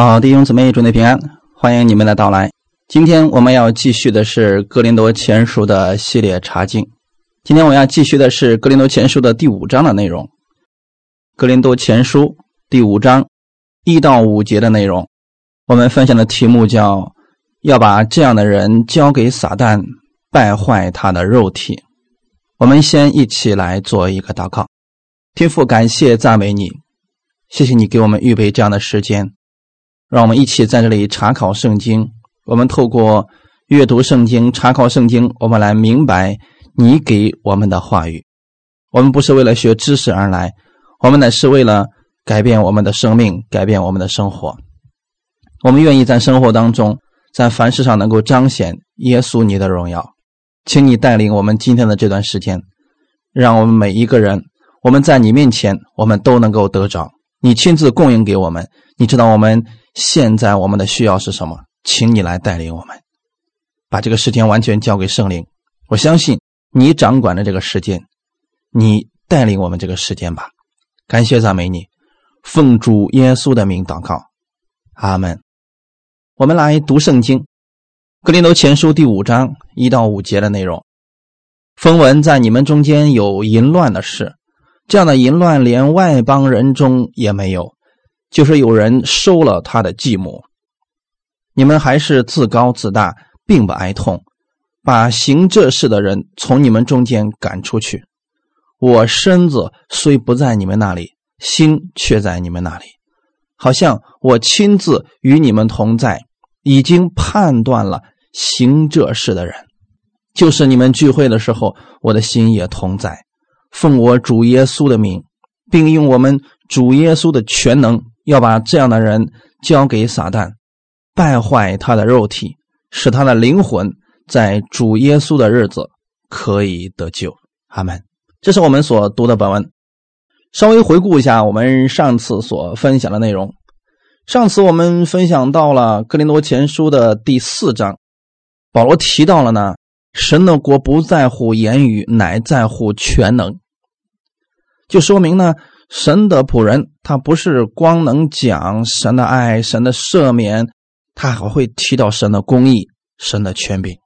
好，弟兄姊妹，祝你平安，欢迎你们的到来。今天我们要继续的是《格林多前书》的系列查经。今天我要继续的是《格林多前书》的第五章的内容，《格林多前书》第五章一到五节的内容。我们分享的题目叫“要把这样的人交给撒旦，败坏他的肉体”。我们先一起来做一个祷告。天父，感谢赞美你，谢谢你给我们预备这样的时间。让我们一起在这里查考圣经。我们透过阅读圣经、查考圣经，我们来明白你给我们的话语。我们不是为了学知识而来，我们乃是为了改变我们的生命，改变我们的生活。我们愿意在生活当中，在凡事上能够彰显耶稣你的荣耀。请你带领我们今天的这段时间，让我们每一个人，我们在你面前，我们都能够得着你亲自供应给我们。你知道我们。现在我们的需要是什么？请你来带领我们，把这个时间完全交给圣灵。我相信你掌管着这个时间，你带领我们这个时间吧。感谢赞美你，奉主耶稣的名祷告，阿门。我们来读圣经，《格林多前书》第五章一到五节的内容。风闻在你们中间有淫乱的事，这样的淫乱连外邦人中也没有。就是有人收了他的继母，你们还是自高自大，并不哀痛，把行这事的人从你们中间赶出去。我身子虽不在你们那里，心却在你们那里，好像我亲自与你们同在，已经判断了行这事的人，就是你们聚会的时候，我的心也同在。奉我主耶稣的名，并用我们主耶稣的全能。要把这样的人交给撒旦，败坏他的肉体，使他的灵魂在主耶稣的日子可以得救。阿门。这是我们所读的本文。稍微回顾一下我们上次所分享的内容。上次我们分享到了《哥林多前书》的第四章，保罗提到了呢，神的国不在乎言语，乃在乎全能，就说明呢。神的仆人，他不是光能讲神的爱、神的赦免，他还会提到神的公义、神的权柄。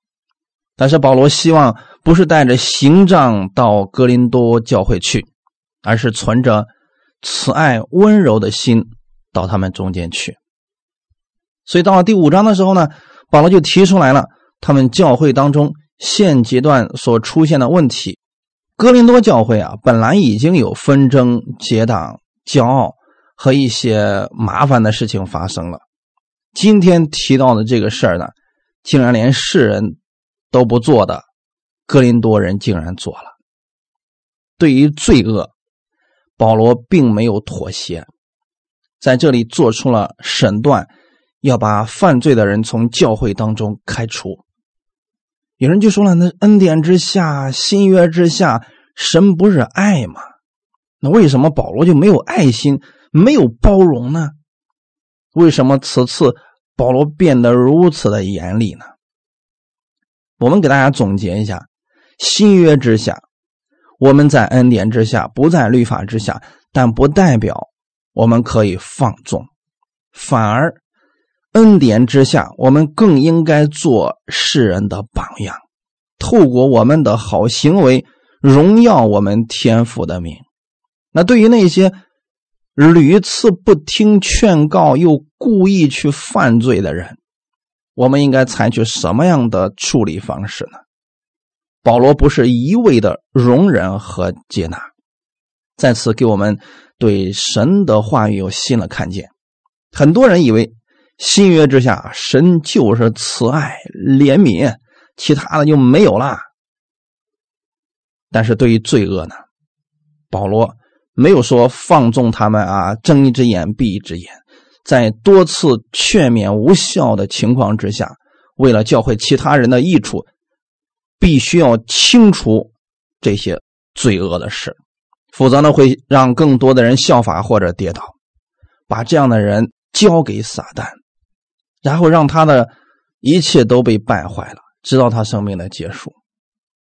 但是保罗希望不是带着行杖到哥林多教会去，而是存着慈爱、温柔的心到他们中间去。所以到了第五章的时候呢，保罗就提出来了他们教会当中现阶段所出现的问题。哥林多教会啊，本来已经有纷争、结党、骄傲和一些麻烦的事情发生了。今天提到的这个事儿呢，竟然连世人都不做的，哥林多人竟然做了。对于罪恶，保罗并没有妥协，在这里做出了审断，要把犯罪的人从教会当中开除。有人就说了：“那恩典之下，新约之下，神不是爱吗？那为什么保罗就没有爱心，没有包容呢？为什么此次保罗变得如此的严厉呢？”我们给大家总结一下：新约之下，我们在恩典之下，不在律法之下，但不代表我们可以放纵，反而。恩典之下，我们更应该做世人的榜样，透过我们的好行为荣耀我们天父的名。那对于那些屡次不听劝告又故意去犯罪的人，我们应该采取什么样的处理方式呢？保罗不是一味的容忍和接纳，再次给我们对神的话语有新的看见。很多人以为。新约之下，神就是慈爱怜悯，其他的就没有了。但是对于罪恶呢，保罗没有说放纵他们啊，睁一只眼闭一只眼，在多次劝勉无效的情况之下，为了教会其他人的益处，必须要清除这些罪恶的事，否则呢会让更多的人效法或者跌倒，把这样的人交给撒旦。然后让他的一切都被败坏了，直到他生命的结束。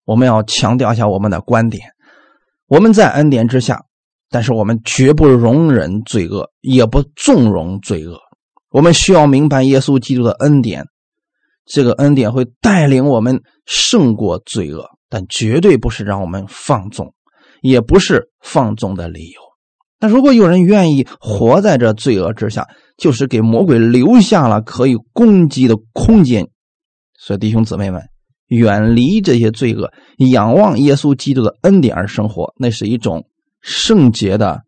我们要强调一下我们的观点：我们在恩典之下，但是我们绝不容忍罪恶，也不纵容罪恶。我们需要明白耶稣基督的恩典，这个恩典会带领我们胜过罪恶，但绝对不是让我们放纵，也不是放纵的理由。那如果有人愿意活在这罪恶之下，就是给魔鬼留下了可以攻击的空间。所以弟兄姊妹们，远离这些罪恶，仰望耶稣基督的恩典而生活，那是一种圣洁的、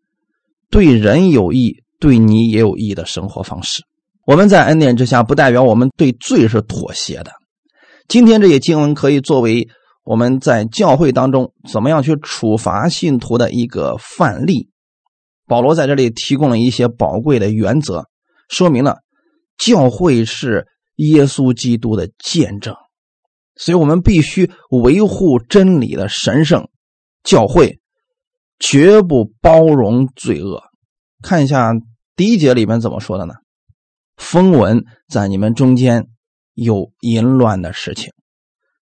对人有益、对你也有益的生活方式。我们在恩典之下，不代表我们对罪是妥协的。今天这些经文可以作为我们在教会当中怎么样去处罚信徒的一个范例。保罗在这里提供了一些宝贵的原则，说明了教会是耶稣基督的见证，所以我们必须维护真理的神圣。教会绝不包容罪恶。看一下第一节里面怎么说的呢？风闻在你们中间有淫乱的事情，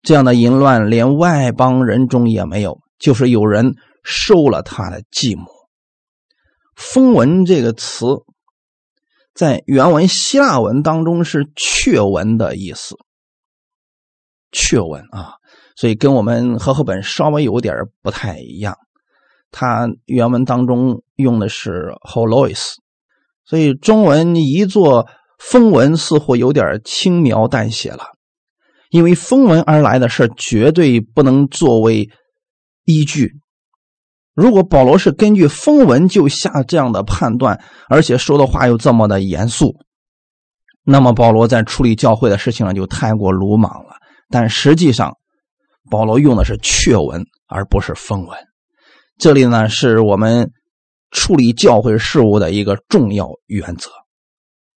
这样的淫乱连外邦人中也没有，就是有人收了他的继母。风闻这个词，在原文希腊文当中是阙文的意思。阙文啊，所以跟我们和合本稍微有点不太一样。它原文当中用的是 holois，所以中文一作风文似乎有点轻描淡写了。因为风闻而来的事绝对不能作为依据。如果保罗是根据风闻就下这样的判断，而且说的话又这么的严肃，那么保罗在处理教会的事情上就太过鲁莽了。但实际上，保罗用的是确闻，而不是风闻。这里呢，是我们处理教会事务的一个重要原则。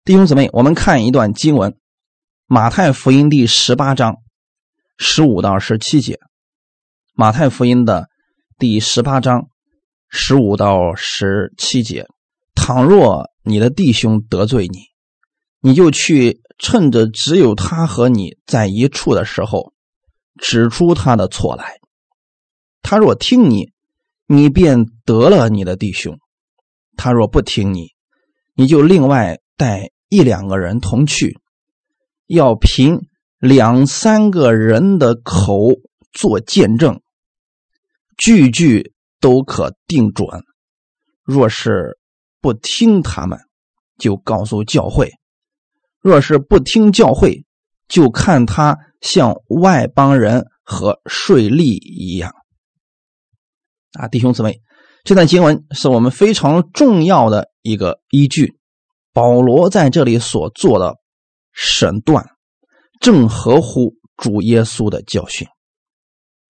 弟兄姊妹，我们看一段经文：马太福音第十八章十五到十七节。马太福音的。第十八章十五到十七节：倘若你的弟兄得罪你，你就去趁着只有他和你在一处的时候，指出他的错来。他若听你，你便得了你的弟兄；他若不听你，你就另外带一两个人同去，要凭两三个人的口做见证。句句都可定准。若是不听他们，就告诉教会；若是不听教会，就看他像外邦人和税吏一样。啊，弟兄姊妹，这段经文是我们非常重要的一个依据。保罗在这里所做的审断，正合乎主耶稣的教训。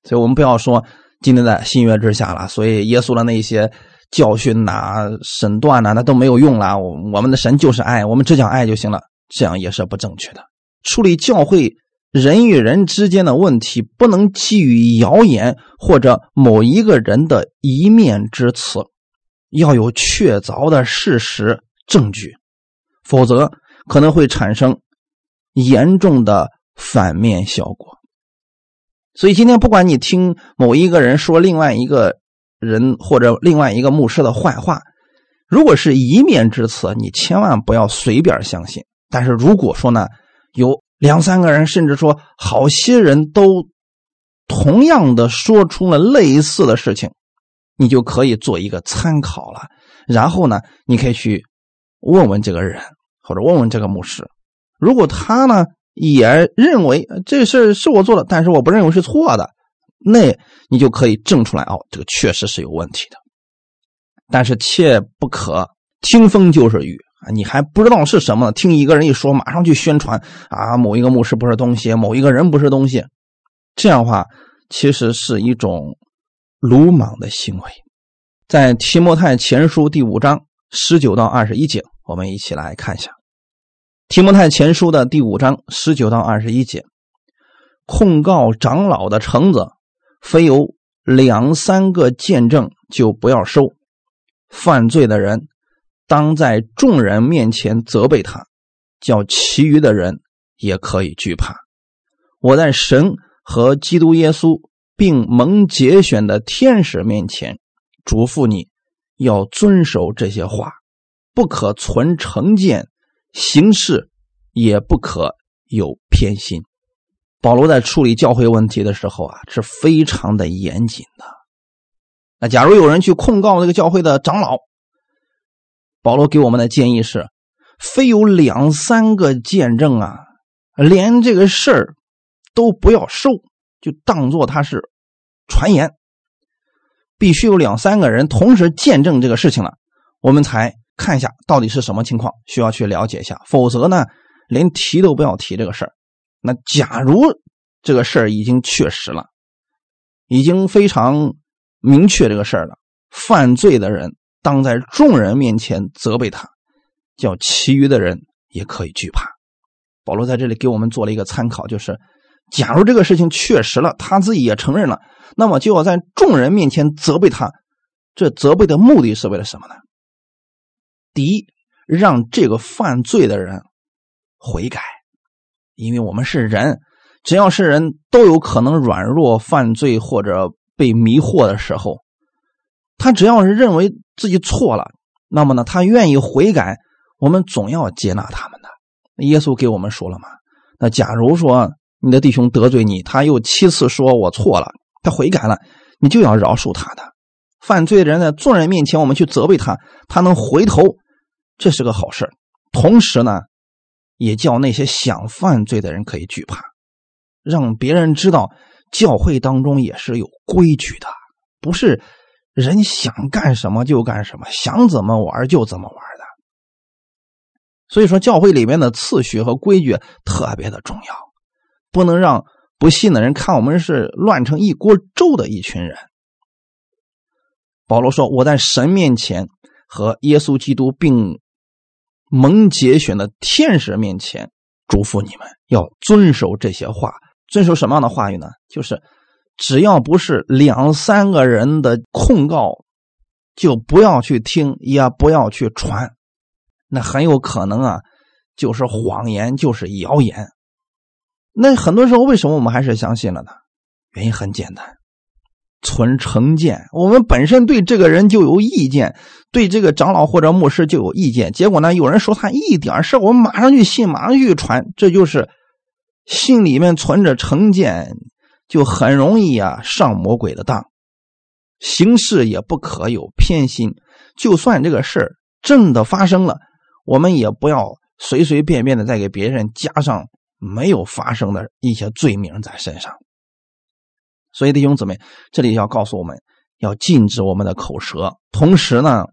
所以，我们不要说。今天在新约之下了，所以耶稣的那些教训呐、审断呐，那都没有用了。我我们的神就是爱，我们只讲爱就行了，这样也是不正确的。处理教会人与人之间的问题，不能基于谣言或者某一个人的一面之词，要有确凿的事实证据，否则可能会产生严重的反面效果。所以今天，不管你听某一个人说另外一个人或者另外一个牧师的坏话，如果是一面之词，你千万不要随便相信。但是如果说呢，有两三个人，甚至说好些人都同样的说出了类似的事情，你就可以做一个参考了。然后呢，你可以去问问这个人，或者问问这个牧师，如果他呢？也认为这事是我做的，但是我不认为是错的，那你就可以证出来哦，这个确实是有问题的。但是切不可听风就是雨啊！你还不知道是什么，听一个人一说，马上去宣传啊，某一个牧师不是东西，某一个人不是东西，这样的话其实是一种鲁莽的行为。在提摩太前书第五章十九到二十一节，我们一起来看一下。提摩太前书的第五章十九到二十一节，控告长老的橙子，非有两三个见证就不要收。犯罪的人，当在众人面前责备他，叫其余的人也可以惧怕。我在神和基督耶稣并蒙节选的天使面前，嘱咐你要遵守这些话，不可存成见。行事也不可有偏心。保罗在处理教会问题的时候啊，是非常的严谨的。那假如有人去控告这个教会的长老，保罗给我们的建议是：非有两三个见证啊，连这个事儿都不要受，就当做他是传言。必须有两三个人同时见证这个事情了，我们才看一下到底是什么情况，需要去了解一下。否则呢，连提都不要提这个事儿。那假如这个事儿已经确实了，已经非常明确这个事儿了，犯罪的人当在众人面前责备他，叫其余的人也可以惧怕。保罗在这里给我们做了一个参考，就是。假如这个事情确实了，他自己也承认了，那么就要在众人面前责备他。这责备的目的是为了什么呢？第一，让这个犯罪的人悔改，因为我们是人，只要是人都有可能软弱犯罪或者被迷惑的时候。他只要是认为自己错了，那么呢，他愿意悔改，我们总要接纳他们的。耶稣给我们说了嘛？那假如说。你的弟兄得罪你，他又七次说我错了，他悔改了，你就要饶恕他的。犯罪的人在众人面前，我们去责备他，他能回头，这是个好事同时呢，也叫那些想犯罪的人可以惧怕，让别人知道教会当中也是有规矩的，不是人想干什么就干什么，想怎么玩就怎么玩的。所以说，教会里面的次序和规矩特别的重要。不能让不信的人看我们是乱成一锅粥的一群人。保罗说：“我在神面前和耶稣基督并蒙节选的天使面前嘱咐你们，要遵守这些话。遵守什么样的话语呢？就是只要不是两三个人的控告，就不要去听，也不要去传。那很有可能啊，就是谎言，就是谣言。”那很多时候，为什么我们还是相信了呢？原因很简单，存成见。我们本身对这个人就有意见，对这个长老或者牧师就有意见。结果呢，有人说他一点事我们马上去信，马上去传，这就是心里面存着成见，就很容易啊上魔鬼的当。行事也不可有偏心，就算这个事真的发生了，我们也不要随随便便的再给别人加上。没有发生的一些罪名在身上，所以弟兄姊妹，这里要告诉我们要禁止我们的口舌，同时呢，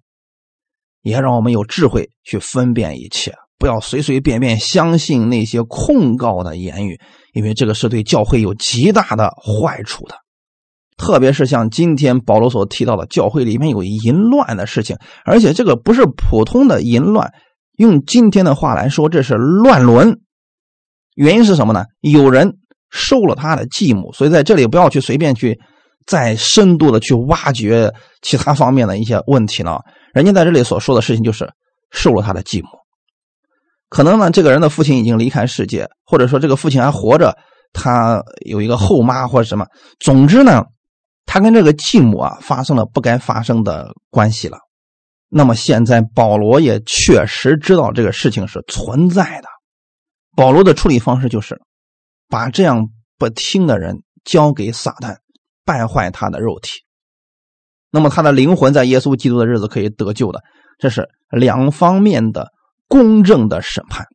也让我们有智慧去分辨一切，不要随随便便相信那些控告的言语，因为这个是对教会有极大的坏处的。特别是像今天保罗所提到的，教会里面有淫乱的事情，而且这个不是普通的淫乱，用今天的话来说，这是乱伦。原因是什么呢？有人收了他的继母，所以在这里不要去随便去再深度的去挖掘其他方面的一些问题了。人家在这里所说的事情就是收了他的继母，可能呢这个人的父亲已经离开世界，或者说这个父亲还活着，他有一个后妈或者什么。总之呢，他跟这个继母啊发生了不该发生的关系了。那么现在保罗也确实知道这个事情是存在的。保罗的处理方式就是，把这样不听的人交给撒旦，败坏他的肉体。那么他的灵魂在耶稣基督的日子可以得救的。这是两方面的公正的审判。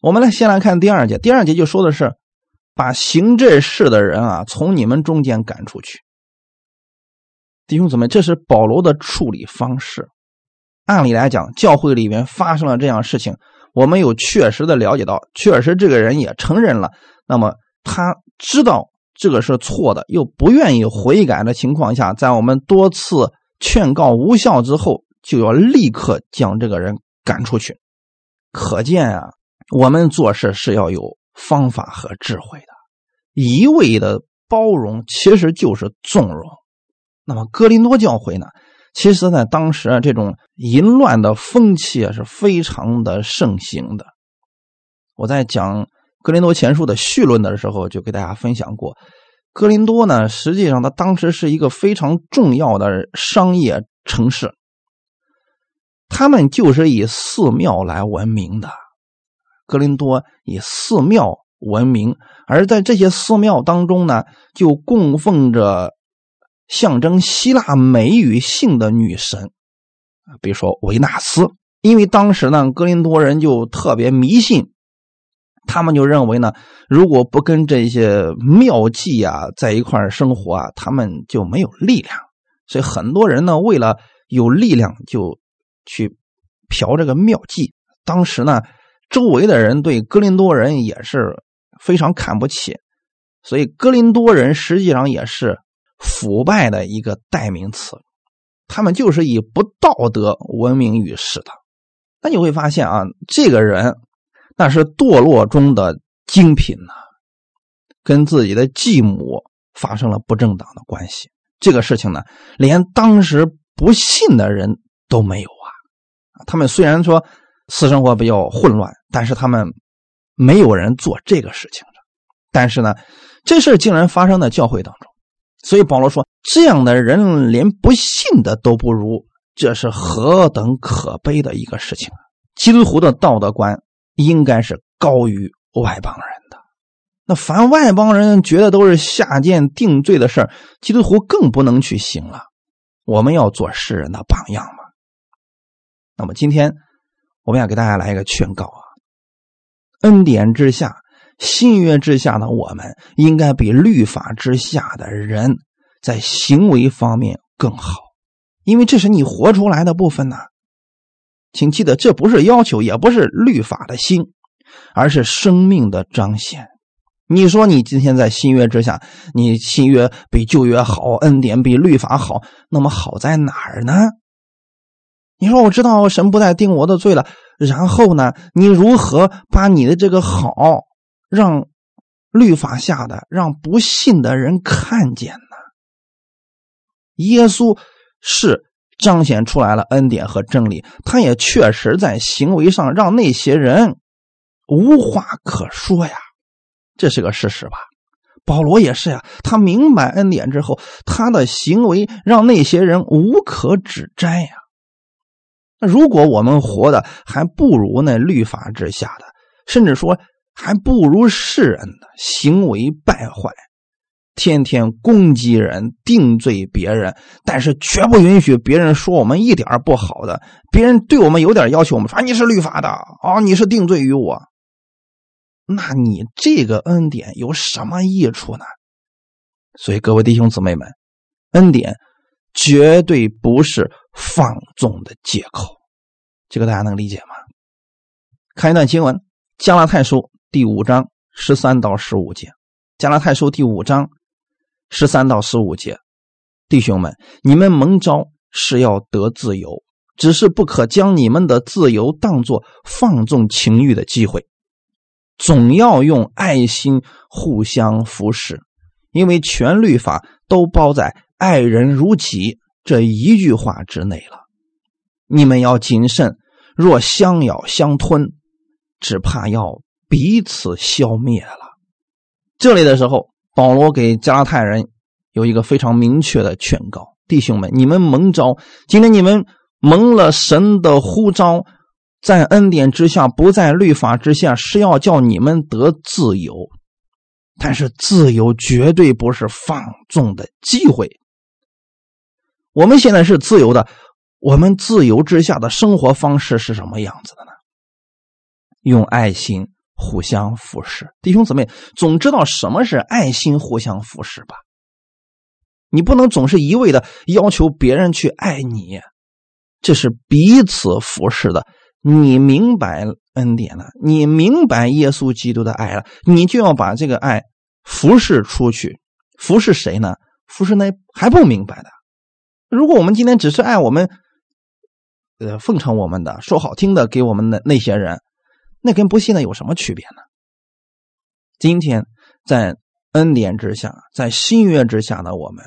我们来先来看第二节，第二节就说的是，把行这事的人啊从你们中间赶出去。弟兄姊妹，这是保罗的处理方式。按理来讲，教会里面发生了这样事情。我们有确实的了解到，确实这个人也承认了。那么他知道这个是错的，又不愿意悔改的情况下，在我们多次劝告无效之后，就要立刻将这个人赶出去。可见啊，我们做事是要有方法和智慧的。一味的包容其实就是纵容。那么哥林多教会呢？其实，在当时啊，这种淫乱的风气啊是非常的盛行的。我在讲《格林多前书》的序论的时候，就给大家分享过，格林多呢，实际上它当时是一个非常重要的商业城市，他们就是以寺庙来闻名的。格林多以寺庙闻名，而在这些寺庙当中呢，就供奉着象征希腊美与性的女神，比如说维纳斯。因为当时呢，格林多人就特别迷信，他们就认为呢，如果不跟这些庙妓啊在一块生活啊，他们就没有力量。所以很多人呢，为了有力量，就去嫖这个庙妓。当时呢，周围的人对哥林多人也是非常看不起，所以哥林多人实际上也是腐败的一个代名词，他们就是以不道德闻名于世的。那你会发现啊，这个人那是堕落中的精品呐，跟自己的继母发生了不正当的关系。这个事情呢，连当时不信的人都没有啊。他们虽然说私生活比较混乱，但是他们没有人做这个事情的。但是呢，这事竟然发生在教会当中，所以保罗说，这样的人连不信的都不如。这是何等可悲的一个事情啊！基督徒的道德观应该是高于外邦人的。那凡外邦人觉得都是下贱定罪的事儿，基督徒更不能去行了。我们要做世人的榜样嘛。那么今天我们要给大家来一个劝告啊：恩典之下、新约之下的我们，应该比律法之下的人在行为方面更好。因为这是你活出来的部分呢，请记得，这不是要求，也不是律法的心，而是生命的彰显。你说你今天在新约之下，你新约比旧约好，恩典比律法好，那么好在哪儿呢？你说我知道神不再定我的罪了，然后呢，你如何把你的这个好让律法下的、让不信的人看见呢？耶稣。是彰显出来了恩典和真理，他也确实在行为上让那些人无话可说呀，这是个事实吧？保罗也是呀，他明白恩典之后，他的行为让那些人无可指摘呀。那如果我们活的还不如那律法之下的，甚至说还不如世人的行为败坏。天天攻击人、定罪别人，但是绝不允许别人说我们一点不好的。别人对我们有点要求，我们说你是律法的啊，你是定罪于我。那你这个恩典有什么益处呢？所以各位弟兄姊妹们，恩典绝对不是放纵的借口。这个大家能理解吗？看一段经文，《加拉太书》第五章十三到十五节，《加拉太书》第五章。十三到十五节，弟兄们，你们蒙召是要得自由，只是不可将你们的自由当作放纵情欲的机会，总要用爱心互相服侍，因为全律法都包在“爱人如己”这一句话之内了。你们要谨慎，若相咬相吞，只怕要彼此消灭了。这里的时候。保罗给加拉太人有一个非常明确的劝告：弟兄们，你们蒙召，今天你们蒙了神的呼召，在恩典之下，不在律法之下，是要叫你们得自由。但是自由绝对不是放纵的机会。我们现在是自由的，我们自由之下的生活方式是什么样子的呢？用爱心。互相扶持，弟兄姊妹总知道什么是爱心互相扶持吧？你不能总是一味的要求别人去爱你，这是彼此服侍的。你明白恩典了，你明白耶稣基督的爱了，你就要把这个爱服侍出去。服侍谁呢？服侍那还不明白的。如果我们今天只是爱我们，呃，奉承我们的，说好听的给我们的那些人。那跟不信的有什么区别呢？今天在恩典之下，在新约之下的我们，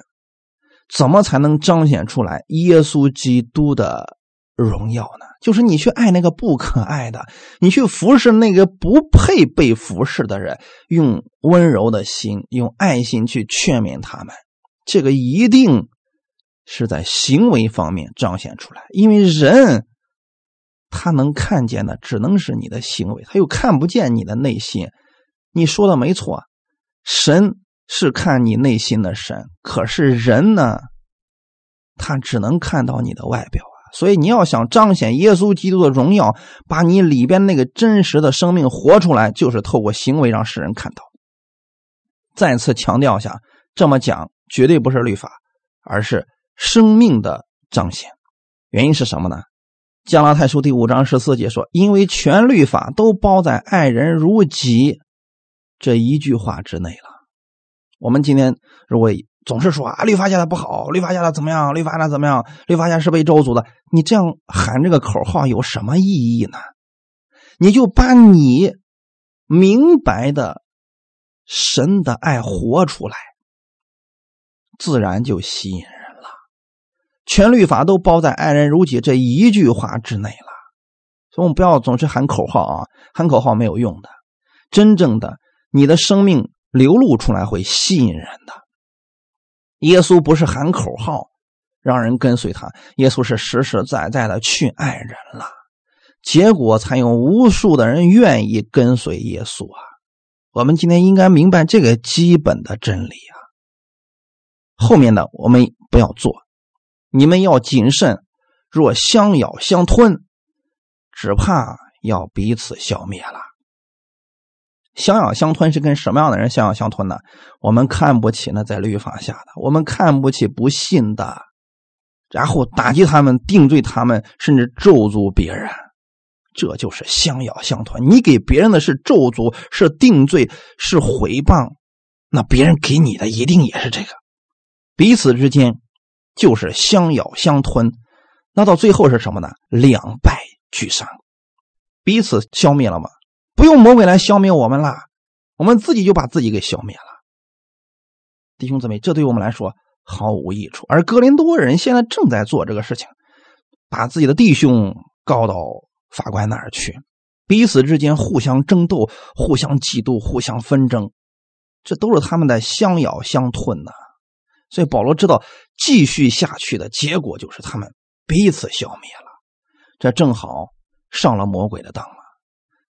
怎么才能彰显出来耶稣基督的荣耀呢？就是你去爱那个不可爱的，你去服侍那个不配被服侍的人，用温柔的心，用爱心去劝勉他们。这个一定是在行为方面彰显出来，因为人。他能看见的只能是你的行为，他又看不见你的内心。你说的没错，神是看你内心的神，可是人呢，他只能看到你的外表啊。所以你要想彰显耶稣基督的荣耀，把你里边那个真实的生命活出来，就是透过行为让世人看到。再次强调一下，这么讲绝对不是律法，而是生命的彰显。原因是什么呢？加拉太书第五章十四节说：“因为全律法都包在‘爱人如己’这一句话之内了。”我们今天如果总是说啊，律法下的不好，律法下的怎么样？律法下怎么样？律法下是被咒诅的。你这样喊这个口号有什么意义呢？你就把你明白的神的爱活出来，自然就吸引人。全律法都包在“爱人如己”这一句话之内了，所以我们不要总是喊口号啊，喊口号没有用的。真正的，你的生命流露出来会吸引人的。耶稣不是喊口号让人跟随他，耶稣是实实在在的去爱人了，结果才有无数的人愿意跟随耶稣啊。我们今天应该明白这个基本的真理啊。后面的我们不要做。你们要谨慎，若相咬相吞，只怕要彼此消灭了。相咬相吞是跟什么样的人相咬相吞呢？我们看不起那在律法下的，我们看不起不信的，然后打击他们，定罪他们，甚至咒诅别人，这就是相咬相吞。你给别人的是咒诅，是定罪，是毁谤，那别人给你的一定也是这个，彼此之间。就是相咬相吞，那到最后是什么呢？两败俱伤，彼此消灭了吗？不用魔鬼来消灭我们了，我们自己就把自己给消灭了。弟兄姊妹，这对我们来说毫无益处。而格林多人现在正在做这个事情，把自己的弟兄告到法官那儿去，彼此之间互相争斗、互相嫉妒、互相纷争，这都是他们的相咬相吞呐。所以保罗知道，继续下去的结果就是他们彼此消灭了。这正好上了魔鬼的当了。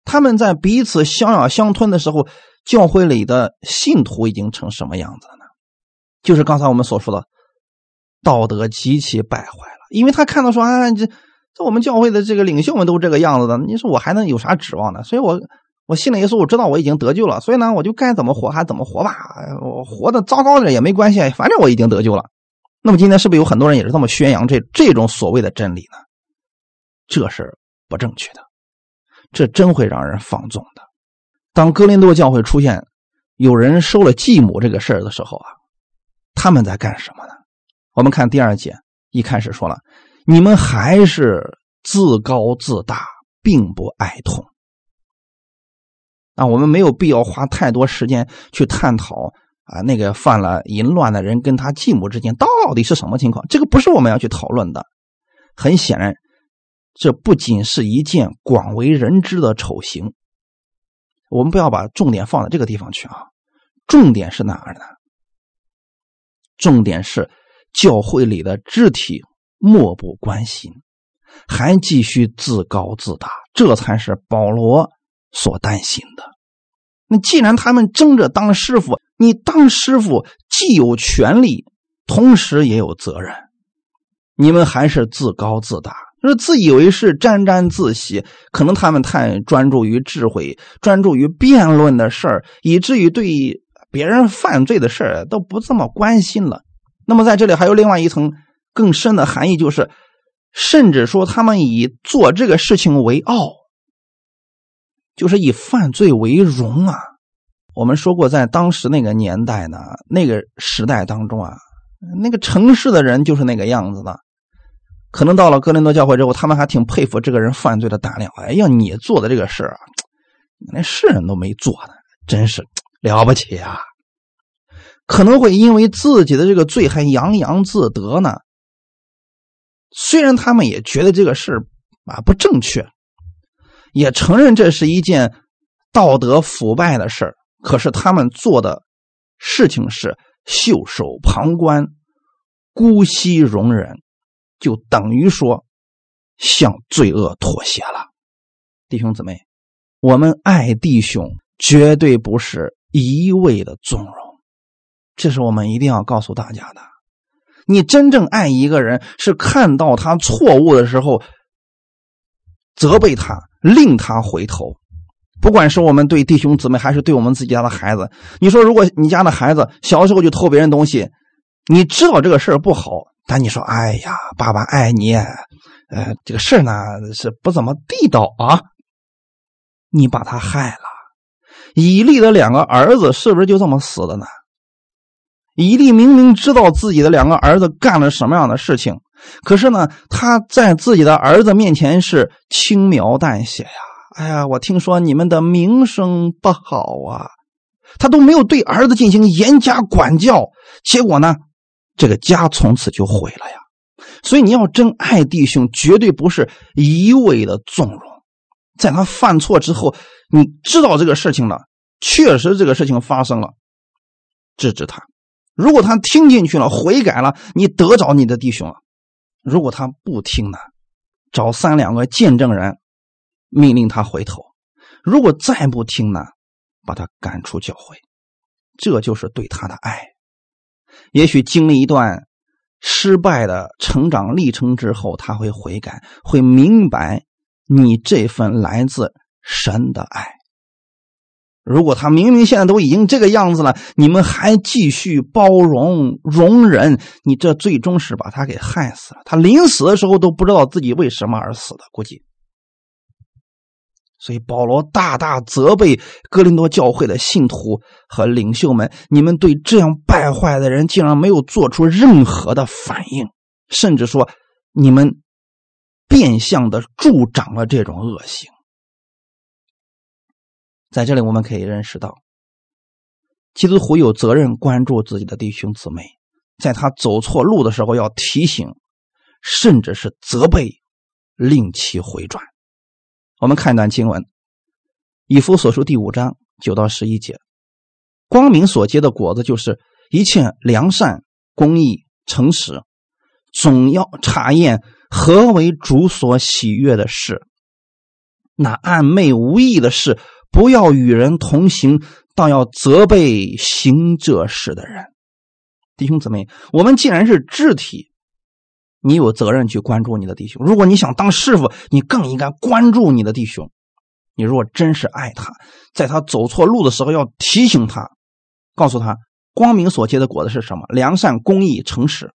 他们在彼此相咬相吞的时候，教会里的信徒已经成什么样子了呢？就是刚才我们所说的，道德极其败坏了。因为他看到说啊，这这我们教会的这个领袖们都这个样子的，你说我还能有啥指望呢？所以我。我信了耶稣，我知道我已经得救了，所以呢，我就该怎么活还怎么活吧。我活的糟糕点也没关系，反正我已经得救了。那么今天是不是有很多人也是这么宣扬这这种所谓的真理呢？这是不正确的，这真会让人放纵的。当哥林多教会出现有人收了继母这个事儿的时候啊，他们在干什么呢？我们看第二节，一开始说了，你们还是自高自大，并不爱痛。啊，我们没有必要花太多时间去探讨啊，那个犯了淫乱的人跟他继母之间到底是什么情况？这个不是我们要去讨论的。很显然，这不仅是一件广为人知的丑行。我们不要把重点放在这个地方去啊，重点是哪儿呢？重点是教会里的肢体漠不关心，还继续自高自大，这才是保罗。所担心的，那既然他们争着当师傅，你当师傅既有权利，同时也有责任。你们还是自高自大，是自以为是，沾沾自喜。可能他们太专注于智慧，专注于辩论的事儿，以至于对别人犯罪的事儿都不这么关心了。那么在这里还有另外一层更深的含义，就是甚至说他们以做这个事情为傲。就是以犯罪为荣啊！我们说过，在当时那个年代呢，那个时代当中啊，那个城市的人就是那个样子的。可能到了哥林多教会之后，他们还挺佩服这个人犯罪的胆量。哎呀，你做的这个事啊，连世人都没做呢，真是了不起啊！可能会因为自己的这个罪还洋洋自得呢。虽然他们也觉得这个事啊不正确。也承认这是一件道德腐败的事，可是他们做的事情是袖手旁观、姑息容忍，就等于说向罪恶妥协了。弟兄姊妹，我们爱弟兄绝对不是一味的纵容，这是我们一定要告诉大家的。你真正爱一个人，是看到他错误的时候，责备他，令他回头。不管是我们对弟兄姊妹，还是对我们自己家的孩子，你说，如果你家的孩子小时候就偷别人东西，你知道这个事儿不好，但你说，哎呀，爸爸爱你，呃，这个事儿呢是不怎么地道啊，你把他害了。以利的两个儿子是不是就这么死的呢？以利明明知道自己的两个儿子干了什么样的事情，可是呢，他在自己的儿子面前是轻描淡写呀。哎呀，我听说你们的名声不好啊，他都没有对儿子进行严加管教，结果呢，这个家从此就毁了呀。所以你要真爱弟兄，绝对不是一味的纵容，在他犯错之后，你知道这个事情了，确实这个事情发生了，制止他。如果他听进去了，悔改了，你得着你的弟兄了；如果他不听呢，找三两个见证人，命令他回头；如果再不听呢，把他赶出教会。这就是对他的爱。也许经历一段失败的成长历程之后，他会悔改，会明白你这份来自神的爱。如果他明明现在都已经这个样子了，你们还继续包容容忍，你这最终是把他给害死了。他临死的时候都不知道自己为什么而死的，估计。所以保罗大大责备哥林多教会的信徒和领袖们：你们对这样败坏的人竟然没有做出任何的反应，甚至说你们变相的助长了这种恶行。在这里，我们可以认识到，基督徒有责任关注自己的弟兄姊妹，在他走错路的时候要提醒，甚至是责备，令其回转。我们看一段经文，《以弗所书》第五章九到十一节：光明所结的果子，就是一切良善、公义、诚实，总要查验何为主所喜悦的事。那暧昧无益的事。不要与人同行，倒要责备行这事的人。弟兄姊妹，我们既然是肢体，你有责任去关注你的弟兄。如果你想当师傅，你更应该关注你的弟兄。你如果真是爱他，在他走错路的时候，要提醒他，告诉他光明所结的果子是什么：良善、公义、诚实。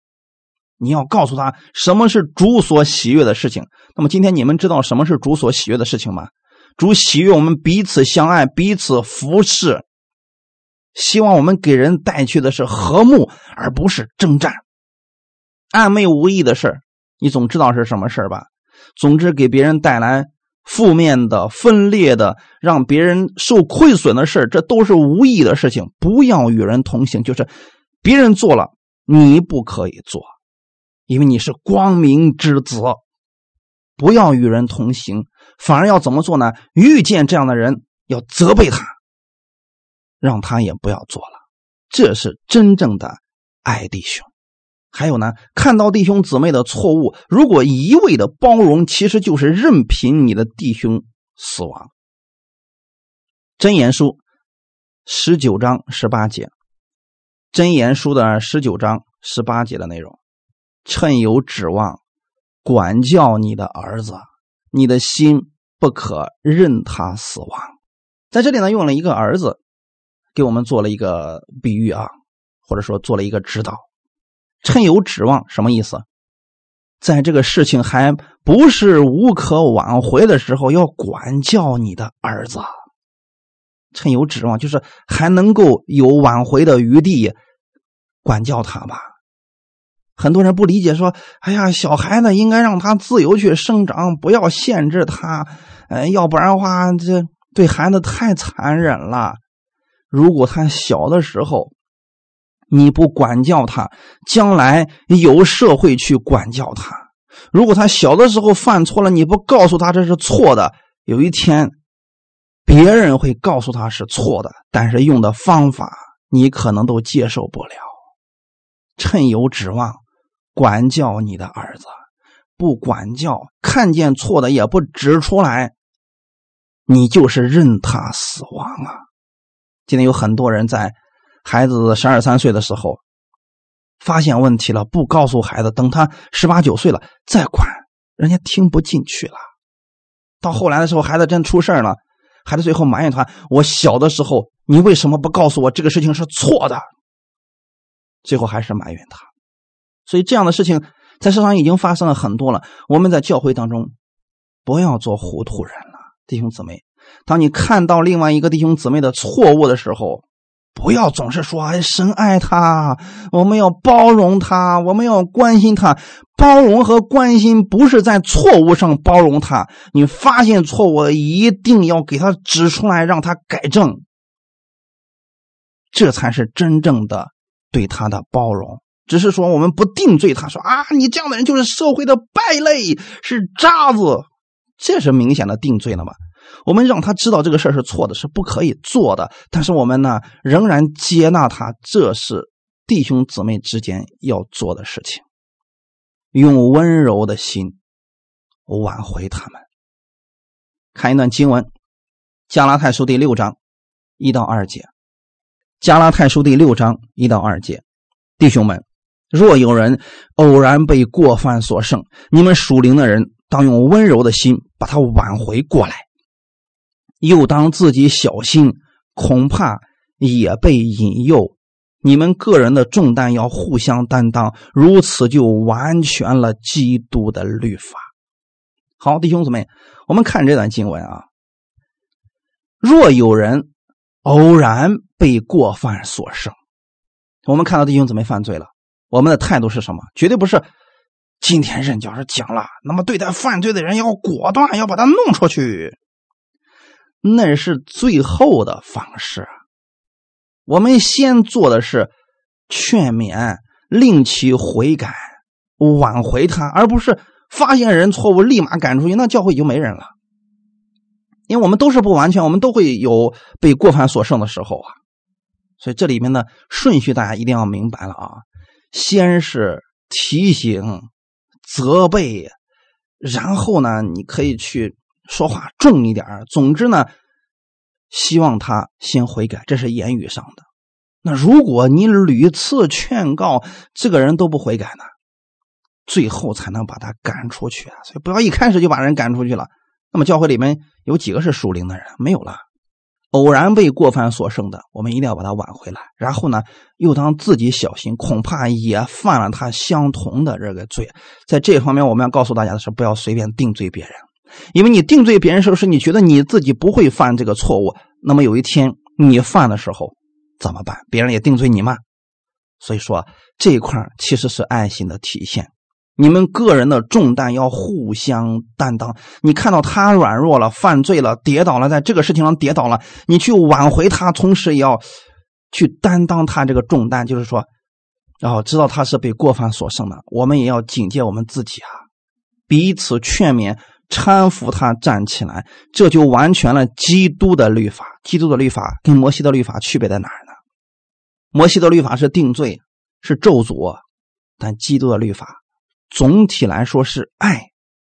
你要告诉他什么是主所喜悦的事情。那么今天你们知道什么是主所喜悦的事情吗？主喜悦我们彼此相爱，彼此服侍，希望我们给人带去的是和睦，而不是征战。暧昧无益的事你总知道是什么事吧？总之，给别人带来负面的、分裂的，让别人受亏损的事这都是无益的事情。不要与人同行，就是别人做了，你不可以做，因为你是光明之子。不要与人同行。反而要怎么做呢？遇见这样的人，要责备他，让他也不要做了。这是真正的爱弟兄。还有呢，看到弟兄姊妹的错误，如果一味的包容，其实就是任凭你的弟兄死亡。真言书十九章十八节，真言书的十九章十八节的内容：趁有指望，管教你的儿子。你的心不可任他死亡，在这里呢，用了一个儿子，给我们做了一个比喻啊，或者说做了一个指导。趁有指望，什么意思？在这个事情还不是无可挽回的时候，要管教你的儿子。趁有指望，就是还能够有挽回的余地，管教他吧。很多人不理解，说：“哎呀，小孩子应该让他自由去生长，不要限制他，呃，要不然的话，这对孩子太残忍了。如果他小的时候你不管教他，将来由社会去管教他；如果他小的时候犯错了，你不告诉他这是错的，有一天别人会告诉他是错的，但是用的方法你可能都接受不了。趁有指望。”管教你的儿子，不管教，看见错的也不指出来，你就是任他死亡啊！今天有很多人在孩子十二三岁的时候发现问题了，不告诉孩子，等他十八九岁了再管，人家听不进去了。到后来的时候，孩子真出事了，孩子最后埋怨他：“我小的时候，你为什么不告诉我这个事情是错的？”最后还是埋怨他。所以这样的事情在世上已经发生了很多了。我们在教会当中不要做糊涂人了，弟兄姊妹。当你看到另外一个弟兄姊妹的错误的时候，不要总是说：“哎，神爱他，我们要包容他，我们要关心他。”包容和关心不是在错误上包容他，你发现错误一定要给他指出来，让他改正，这才是真正的对他的包容。只是说我们不定罪，他说啊，你这样的人就是社会的败类，是渣子，这是明显的定罪了嘛？我们让他知道这个事儿是错的，是不可以做的。但是我们呢，仍然接纳他，这是弟兄姊妹之间要做的事情。用温柔的心挽回他们。看一段经文，《加拉太书》第六章一到二节，《加拉太书》第六章一到二节，弟兄们，若有人偶然被过犯所胜，你们属灵的人当用温柔的心把他挽回过来。又当自己小心，恐怕也被引诱。你们个人的重担要互相担当，如此就完全了基督的律法。好，弟兄姊妹，我们看这段经文啊。若有人偶然被过犯所胜，我们看到弟兄姊妹犯罪了，我们的态度是什么？绝对不是今天任教是讲了，那么对待犯罪的人要果断，要把他弄出去。那是最后的方式。我们先做的是劝勉，令其悔改，挽回他，而不是发现人错误立马赶出去，那教会就没人了。因为我们都是不完全，我们都会有被过犯所胜的时候啊。所以这里面的顺序大家一定要明白了啊。先是提醒、责备，然后呢，你可以去。说话重一点总之呢，希望他先悔改，这是言语上的。那如果你屡次劝告这个人都不悔改呢，最后才能把他赶出去啊！所以不要一开始就把人赶出去了。那么教会里面有几个是属灵的人？没有了。偶然被过犯所胜的，我们一定要把它挽回来。然后呢，又当自己小心，恐怕也犯了他相同的这个罪。在这方面，我们要告诉大家的是，不要随便定罪别人。因为你定罪别人时候，是你觉得你自己不会犯这个错误，那么有一天你犯的时候怎么办？别人也定罪你吗？所以说这一块其实是爱心的体现。你们个人的重担要互相担当。你看到他软弱了、犯罪了、跌倒了，在这个事情上跌倒了，你去挽回他，同时也要去担当他这个重担。就是说，然后知道他是被过犯所胜的，我们也要警戒我们自己啊，彼此劝勉。搀扶他站起来，这就完全了基督的律法。基督的律法跟摩西的律法区别在哪儿呢？摩西的律法是定罪，是咒诅，但基督的律法总体来说是爱，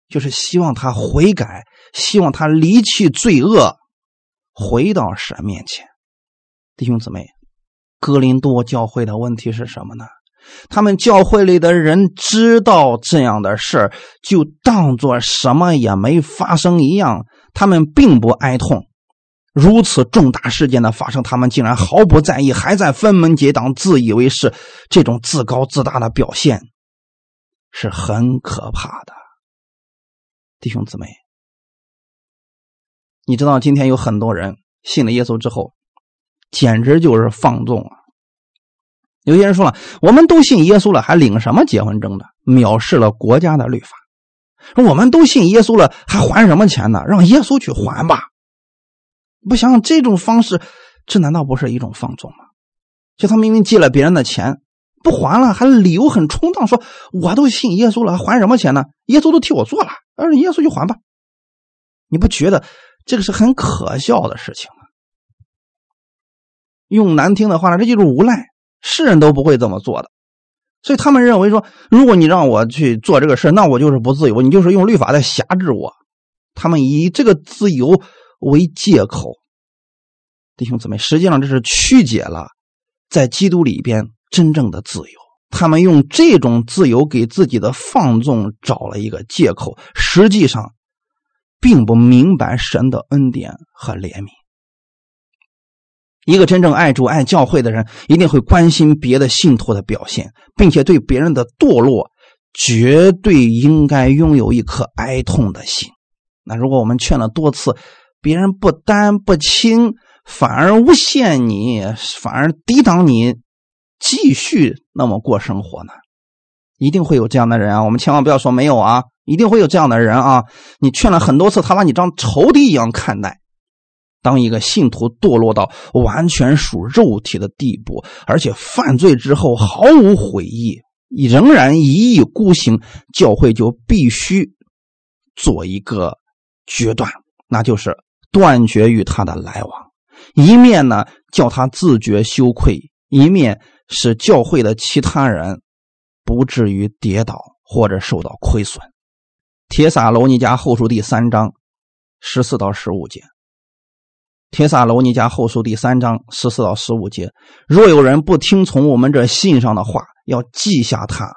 就是希望他悔改，希望他离弃罪恶，回到神面前。弟兄姊妹，哥林多教会的问题是什么呢？他们教会里的人知道这样的事就当做什么也没发生一样。他们并不哀痛，如此重大事件的发生，他们竟然毫不在意，还在分门结党，自以为是。这种自高自大的表现是很可怕的。弟兄姊妹，你知道今天有很多人信了耶稣之后，简直就是放纵啊！有些人说了，我们都信耶稣了，还领什么结婚证呢？藐视了国家的律法。我们都信耶稣了，还还什么钱呢？让耶稣去还吧。不想想这种方式，这难道不是一种放纵吗？就他明明借了别人的钱，不还了，还理由很充当，说我都信耶稣了，还什么钱呢？耶稣都替我做了，啊耶稣就还吧。你不觉得这个是很可笑的事情吗？用难听的话呢，这就是无赖。世人都不会这么做的，所以他们认为说，如果你让我去做这个事那我就是不自由，你就是用律法在辖制我。他们以这个自由为借口，弟兄姊妹，实际上这是曲解了在基督里边真正的自由。他们用这种自由给自己的放纵找了一个借口，实际上并不明白神的恩典和怜悯。一个真正爱主、爱教会的人，一定会关心别的信徒的表现，并且对别人的堕落，绝对应该拥有一颗哀痛的心。那如果我们劝了多次，别人不担不轻，反而诬陷你，反而抵挡你，继续那么过生活呢？一定会有这样的人啊！我们千万不要说没有啊，一定会有这样的人啊！你劝了很多次，他把你当仇敌一样看待。当一个信徒堕落到完全属肉体的地步，而且犯罪之后毫无悔意，仍然一意孤行，教会就必须做一个决断，那就是断绝与他的来往。一面呢叫他自觉羞愧，一面使教会的其他人不至于跌倒或者受到亏损。铁撒罗尼迦后书第三章十四到十五节。铁撒罗尼迦后书第三章十四到十五节：若有人不听从我们这信上的话，要记下他，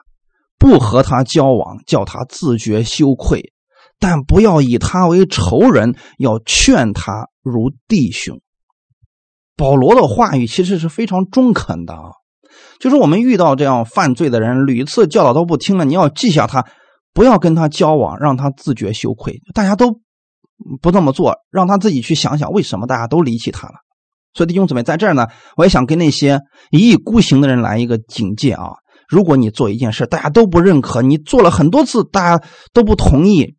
不和他交往，叫他自觉羞愧；但不要以他为仇人，要劝他如弟兄。保罗的话语其实是非常中肯的啊，就是我们遇到这样犯罪的人，屡次教导都不听了，你要记下他，不要跟他交往，让他自觉羞愧。大家都。不这么做，让他自己去想想为什么大家都离弃他了。所以弟兄姊妹在这儿呢，我也想跟那些一意孤行的人来一个警戒啊！如果你做一件事，大家都不认可，你做了很多次，大家都不同意，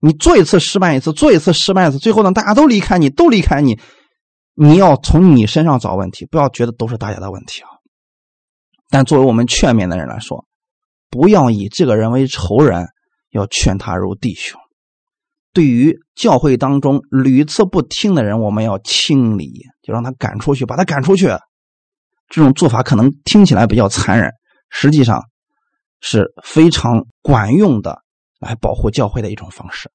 你做一次失败一次，做一次失败一次，最后呢，大家都离开你，都离开你，你要从你身上找问题，不要觉得都是大家的问题啊！但作为我们劝勉的人来说，不要以这个人为仇人，要劝他如弟兄。对于教会当中屡次不听的人，我们要清理，就让他赶出去，把他赶出去。这种做法可能听起来比较残忍，实际上是非常管用的，来保护教会的一种方式。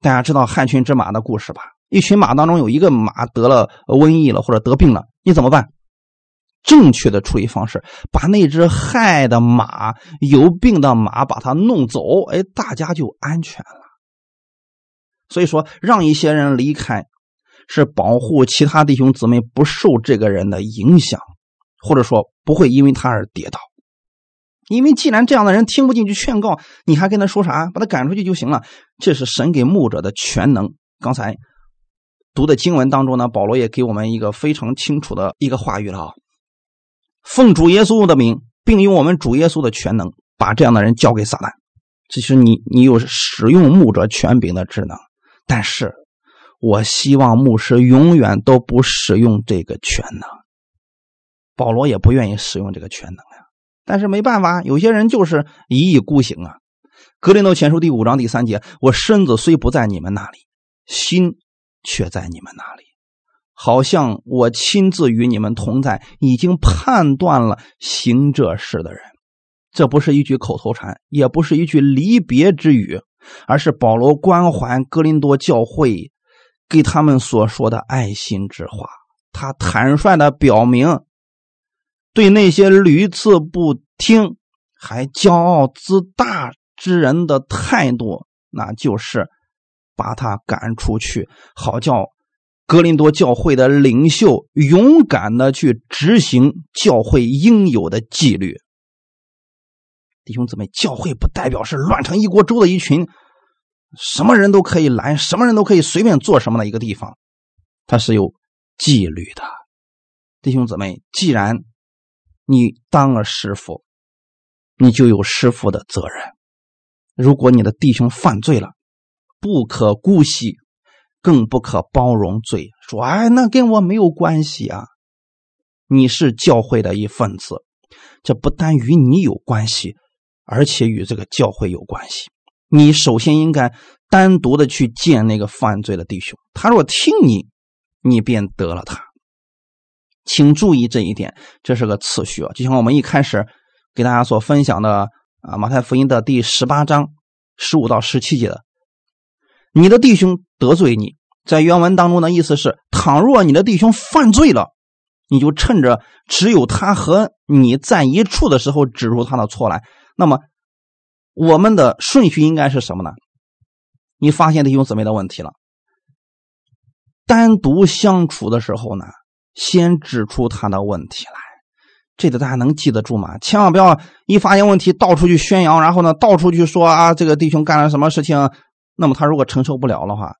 大家知道害群之马的故事吧？一群马当中有一个马得了瘟疫了，或者得病了，你怎么办？正确的处理方式，把那只害的马、有病的马把它弄走，哎，大家就安全了。所以说，让一些人离开，是保护其他弟兄姊妹不受这个人的影响，或者说不会因为他而跌倒。因为既然这样的人听不进去劝告，你还跟他说啥？把他赶出去就行了。这是神给牧者的全能。刚才读的经文当中呢，保罗也给我们一个非常清楚的一个话语了啊。奉主耶稣的名，并用我们主耶稣的全能，把这样的人交给撒旦。其实你你有使用牧者权柄的职能。但是，我希望牧师永远都不使用这个全能。保罗也不愿意使用这个全能呀。但是没办法，有些人就是一意孤行啊。格林多前书第五章第三节：我身子虽不在你们那里，心却在你们那里，好像我亲自与你们同在，已经判断了行这事的人。这不是一句口头禅，也不是一句离别之语。而是保罗关怀哥林多教会，给他们所说的爱心之话。他坦率的表明，对那些屡次不听还骄傲自大之人的态度，那就是把他赶出去，好叫格林多教会的领袖勇敢的去执行教会应有的纪律。弟兄姊妹，教会不代表是乱成一锅粥的一群，什么人都可以来，什么人都可以随便做什么的一个地方，它是有纪律的。弟兄姊妹，既然你当了师傅，你就有师傅的责任。如果你的弟兄犯罪了，不可姑息，更不可包容罪。说，哎，那跟我没有关系啊！你是教会的一份子，这不单与你有关系。而且与这个教会有关系，你首先应该单独的去见那个犯罪的弟兄，他若听你，你便得了他。请注意这一点，这是个次序啊，就像我们一开始给大家所分享的啊，马太福音的第十八章十五到十七节的，你的弟兄得罪你，在原文当中的意思是，倘若你的弟兄犯罪了，你就趁着只有他和你在一处的时候指出他的错来。那么，我们的顺序应该是什么呢？你发现弟兄姊妹的问题了，单独相处的时候呢，先指出他的问题来，这个大家能记得住吗？千万不要一发现问题到处去宣扬，然后呢到处去说啊，这个弟兄干了什么事情，那么他如果承受不了的话，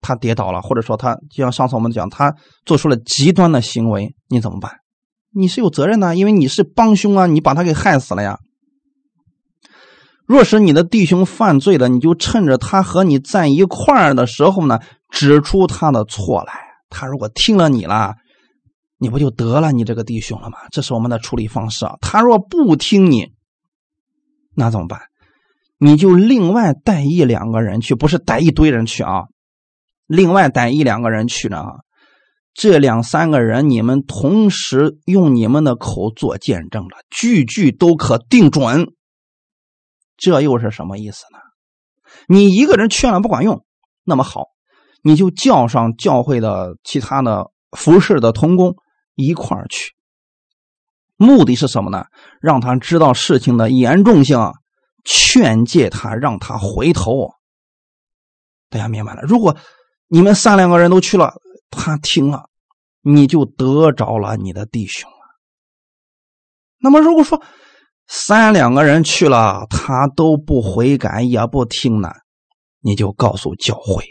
他跌倒了，或者说他就像上次我们讲，他做出了极端的行为，你怎么办？你是有责任的，因为你是帮凶啊，你把他给害死了呀。若是你的弟兄犯罪了，你就趁着他和你在一块儿的时候呢，指出他的错来。他如果听了你了，你不就得了你这个弟兄了吗？这是我们的处理方式啊。他若不听你，那怎么办？你就另外带一两个人去，不是带一堆人去啊。另外带一两个人去呢，这两三个人你们同时用你们的口做见证了，句句都可定准。这又是什么意思呢？你一个人劝了不管用，那么好，你就叫上教会的其他的服侍的同工一块儿去。目的是什么呢？让他知道事情的严重性，劝诫他，让他回头。大家明白了？如果你们三两个人都去了，他听了，你就得着了你的弟兄了。那么如果说，三两个人去了，他都不悔改也不听呢，你就告诉教会，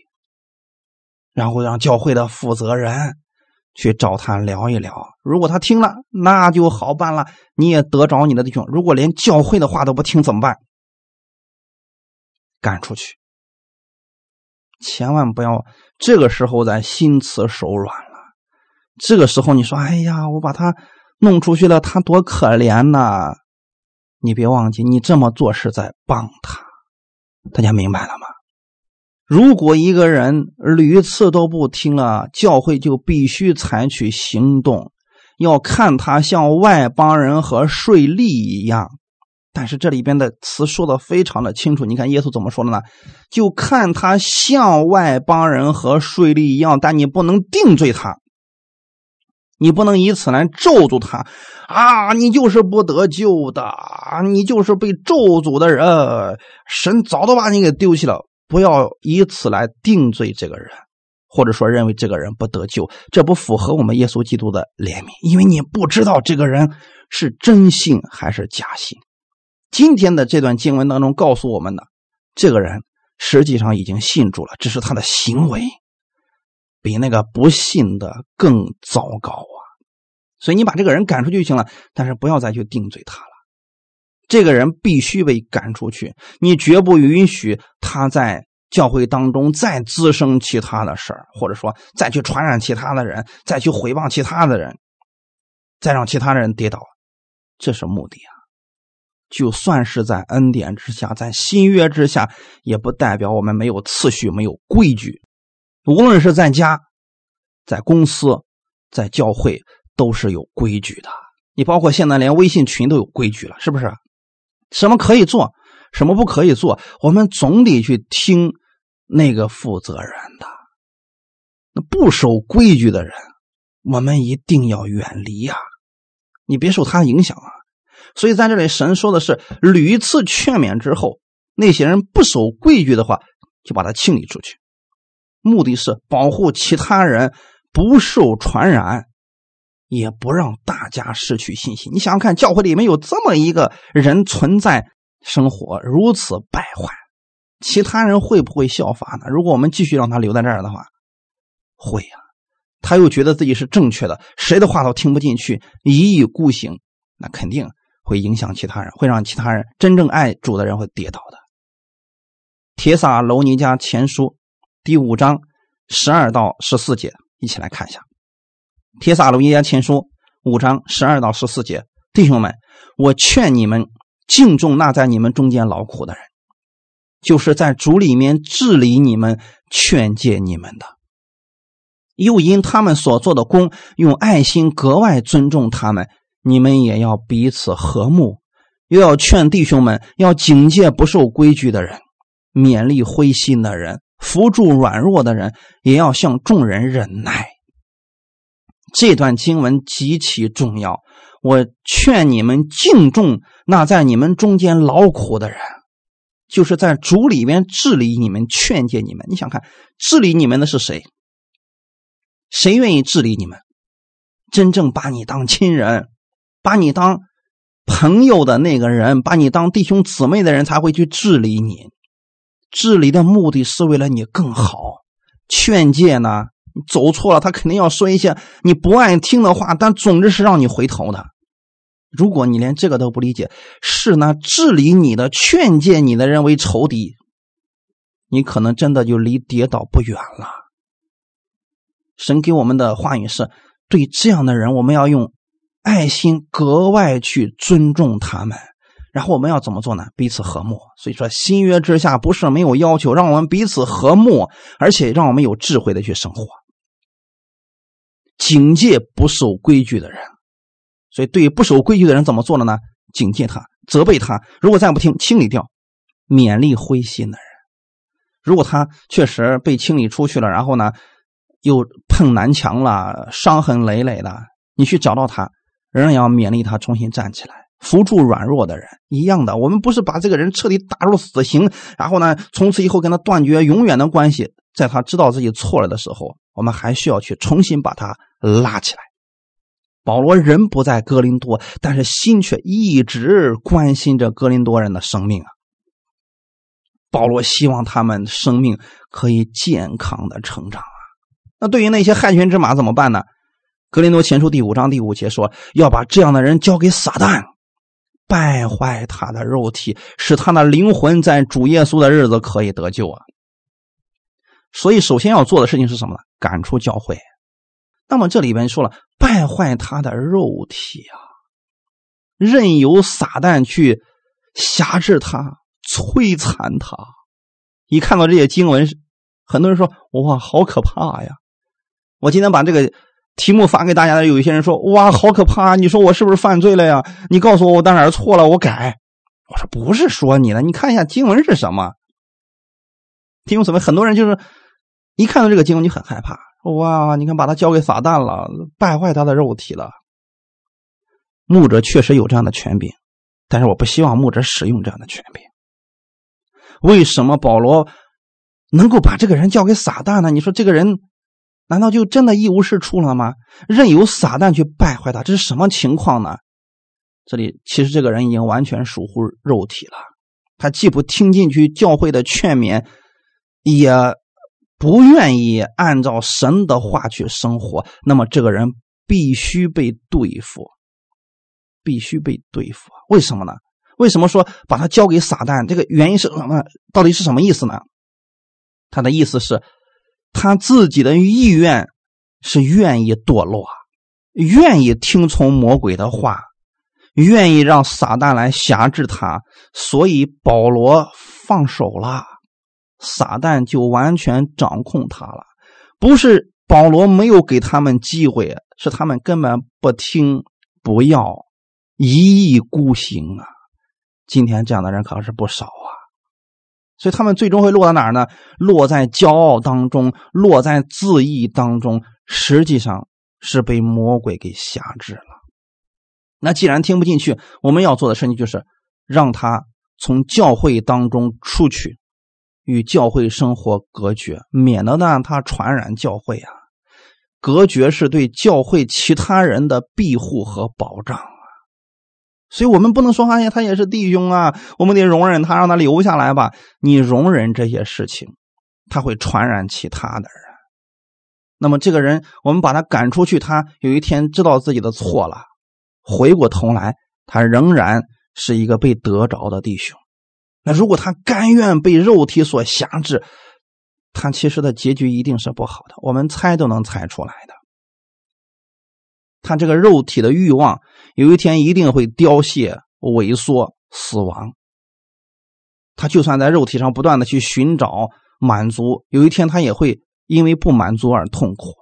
然后让教会的负责人去找他聊一聊。如果他听了，那就好办了，你也得着你的弟兄。如果连教会的话都不听，怎么办？赶出去！千万不要这个时候再心慈手软了。这个时候你说：“哎呀，我把他弄出去了，他多可怜呐！”你别忘记，你这么做是在帮他。大家明白了吗？如果一个人屡次都不听了，教会就必须采取行动，要看他像外邦人和税吏一样。但是这里边的词说的非常的清楚，你看耶稣怎么说的呢？就看他向外邦人和税吏一样，但你不能定罪他。你不能以此来咒诅他啊！你就是不得救的，你就是被咒诅的人，神早都把你给丢弃了。不要以此来定罪这个人，或者说认为这个人不得救，这不符合我们耶稣基督的怜悯，因为你不知道这个人是真信还是假信。今天的这段经文当中告诉我们的，这个人实际上已经信主了，只是他的行为。比那个不信的更糟糕啊！所以你把这个人赶出去就行了，但是不要再去定罪他了。这个人必须被赶出去，你绝不允许他在教会当中再滋生其他的事儿，或者说再去传染其他的人，再去毁谤其他的人，再让其他的人跌倒，这是目的啊！就算是在恩典之下，在新约之下，也不代表我们没有次序、没有规矩。无论是在家、在公司、在教会，都是有规矩的。你包括现在连微信群都有规矩了，是不是？什么可以做，什么不可以做，我们总得去听那个负责人的。那不守规矩的人，我们一定要远离呀！你别受他影响啊！所以在这里，神说的是屡次劝勉之后，那些人不守规矩的话，就把他清理出去。目的是保护其他人不受传染，也不让大家失去信心。你想想看，教会里面有这么一个人存在，生活如此败坏，其他人会不会效法呢？如果我们继续让他留在这儿的话，会呀。他又觉得自己是正确的，谁的话都听不进去，一意孤行，那肯定会影响其他人，会让其他人真正爱主的人会跌倒的。铁撒楼尼迦前书。第五章十二到十四节，一起来看一下《铁撒罗尼迦前书》五章十二到十四节。弟兄们，我劝你们敬重那在你们中间劳苦的人，就是在主里面治理你们、劝诫你们的。又因他们所做的功，用爱心格外尊重他们。你们也要彼此和睦，又要劝弟兄们要警戒不守规矩的人，勉励灰心的人，扶助软弱的人，也要向众人忍耐。这段经文极其重要，我劝你们敬重那在你们中间劳苦的人，就是在主里面治理你们、劝诫你们。你想看治理你们的是谁？谁愿意治理你们？真正把你当亲人、把你当朋友的那个人，把你当弟兄姊妹的人，才会去治理你。治理的目的是为了你更好。劝诫呢？走错了，他肯定要说一些你不爱听的话，但总之是让你回头的。如果你连这个都不理解，是那治理你的、劝诫你的人为仇敌，你可能真的就离跌倒不远了。神给我们的话语是：对这样的人，我们要用爱心格外去尊重他们。然后我们要怎么做呢？彼此和睦。所以说，新约之下不是没有要求，让我们彼此和睦，而且让我们有智慧的去生活。警戒不守规矩的人，所以对于不守规矩的人怎么做的呢？警戒他，责备他。如果再不听，清理掉。勉励灰心的人，如果他确实被清理出去了，然后呢，又碰南墙了，伤痕累累的，你去找到他，仍然要勉励他重新站起来，扶助软弱的人。一样的，我们不是把这个人彻底打入死刑，然后呢，从此以后跟他断绝永远的关系。在他知道自己错了的时候，我们还需要去重新把他。拉起来，保罗人不在哥林多，但是心却一直关心着哥林多人的生命啊。保罗希望他们生命可以健康的成长啊。那对于那些害群之马怎么办呢？格林多前书第五章第五节说，要把这样的人交给撒旦，败坏他的肉体，使他的灵魂在主耶稣的日子可以得救啊。所以，首先要做的事情是什么呢？赶出教会。那么这里边说了，败坏他的肉体啊，任由撒旦去辖制他、摧残他。一看到这些经文，很多人说：“哇，好可怕呀！”我今天把这个题目发给大家的，有一些人说：“哇，好可怕！你说我是不是犯罪了呀？你告诉我我哪儿错了，我改。”我说：“不是说你的，你看一下经文是什么。”听什么？很多人就是一看到这个经文就很害怕。哇！你看，把他交给撒旦了，败坏他的肉体了。牧者确实有这样的权柄，但是我不希望牧者使用这样的权柄。为什么保罗能够把这个人交给撒旦呢？你说这个人难道就真的一无是处了吗？任由撒旦去败坏他，这是什么情况呢？这里其实这个人已经完全属乎肉体了，他既不听进去教会的劝勉，也。不愿意按照神的话去生活，那么这个人必须被对付，必须被对付。为什么呢？为什么说把他交给撒旦？这个原因是什么？到底是什么意思呢？他的意思是，他自己的意愿是愿意堕落，愿意听从魔鬼的话，愿意让撒旦来辖制他，所以保罗放手了。撒旦就完全掌控他了，不是保罗没有给他们机会，是他们根本不听，不要，一意孤行啊！今天这样的人可是不少啊，所以他们最终会落到哪儿呢？落在骄傲当中，落在自义当中，实际上是被魔鬼给辖制了。那既然听不进去，我们要做的事情就是让他从教会当中出去。与教会生活隔绝，免得让他传染教会啊！隔绝是对教会其他人的庇护和保障！所以我们不能说哎呀，他也是弟兄啊，我们得容忍他，让他留下来吧。你容忍这些事情，他会传染其他的人。那么这个人，我们把他赶出去，他有一天知道自己的错了，回过头来，他仍然是一个被得着的弟兄。那如果他甘愿被肉体所辖制，他其实的结局一定是不好的。我们猜都能猜出来的。他这个肉体的欲望，有一天一定会凋谢、萎缩、死亡。他就算在肉体上不断的去寻找满足，有一天他也会因为不满足而痛苦。